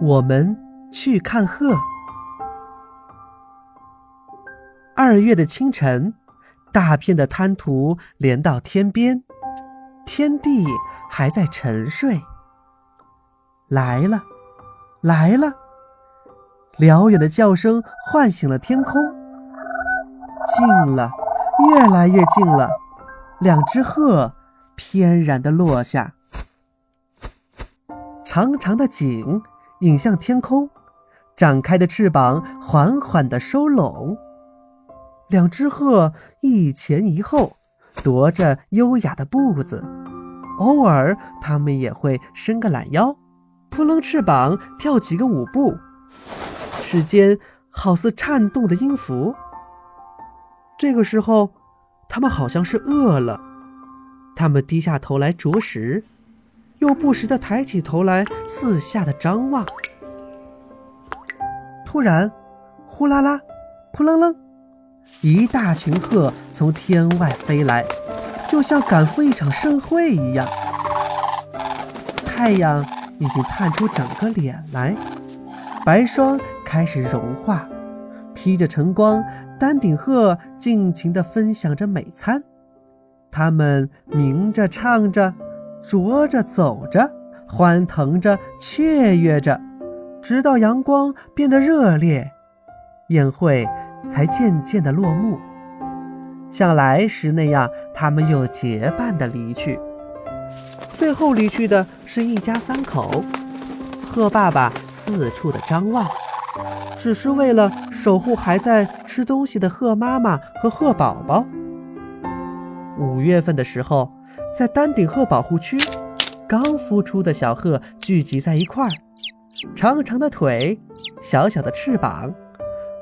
我们去看鹤。二月的清晨，大片的滩涂连到天边，天地还在沉睡。来了，来了！辽远的叫声唤醒了天空。近了，越来越近了。两只鹤翩然的落下，长长的颈引向天空，展开的翅膀缓缓的收拢。两只鹤一前一后，踱着优雅的步子，偶尔它们也会伸个懒腰，扑棱翅膀跳几个舞步，翅间好似颤动的音符。这个时候，它们好像是饿了，它们低下头来啄食，又不时地抬起头来四下的张望。突然，呼啦啦，扑棱棱。一大群鹤从天外飞来，就像赶赴一场盛会一样。太阳已经探出整个脸来，白霜开始融化，披着晨光，丹顶鹤尽情地分享着美餐。它们鸣着、唱着，啄着、走着，欢腾着、雀跃着，直到阳光变得热烈，宴会。才渐渐的落幕，像来时那样，他们又结伴的离去。最后离去的是一家三口，鹤爸爸四处的张望，只是为了守护还在吃东西的鹤妈妈和鹤宝宝。五月份的时候，在丹顶鹤保护区，刚孵出的小鹤聚集在一块儿，长长的腿，小小的翅膀。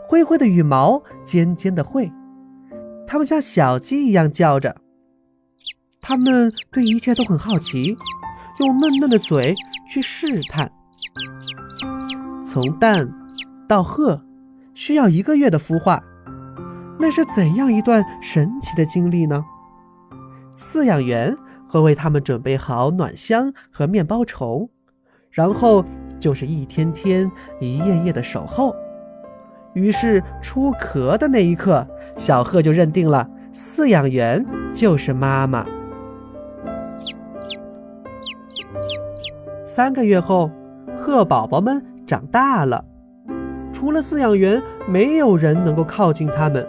灰灰的羽毛，尖尖的喙，它们像小鸡一样叫着。它们对一切都很好奇，用嫩嫩的嘴去试探。从蛋到鹤，需要一个月的孵化，那是怎样一段神奇的经历呢？饲养员会为它们准备好暖箱和面包虫，然后就是一天天、一夜夜的守候。于是出壳的那一刻，小鹤就认定了饲养员就是妈妈。三个月后，鹤宝宝们长大了，除了饲养员，没有人能够靠近它们。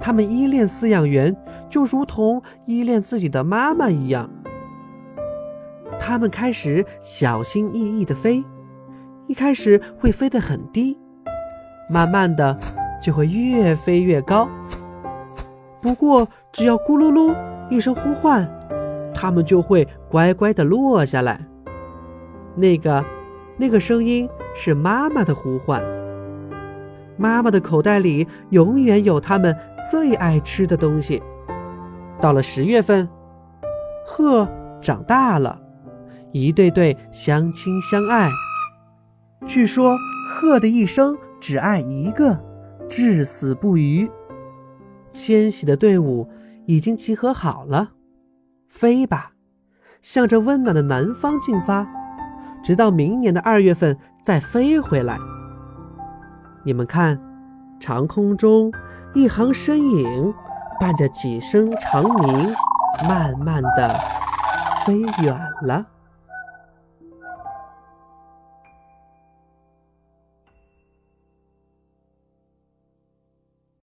它们依恋饲养员，就如同依恋自己的妈妈一样。它们开始小心翼翼地飞，一开始会飞得很低。慢慢的，就会越飞越高。不过，只要咕噜噜一声呼唤，它们就会乖乖的落下来。那个，那个声音是妈妈的呼唤。妈妈的口袋里永远有它们最爱吃的东西。到了十月份，鹤长大了，一对对相亲相爱。据说，鹤的一生。只爱一个，至死不渝。迁徙的队伍已经集合好了，飞吧，向着温暖的南方进发，直到明年的二月份再飞回来。你们看，长空中一行身影，伴着几声长鸣，慢慢的飞远了。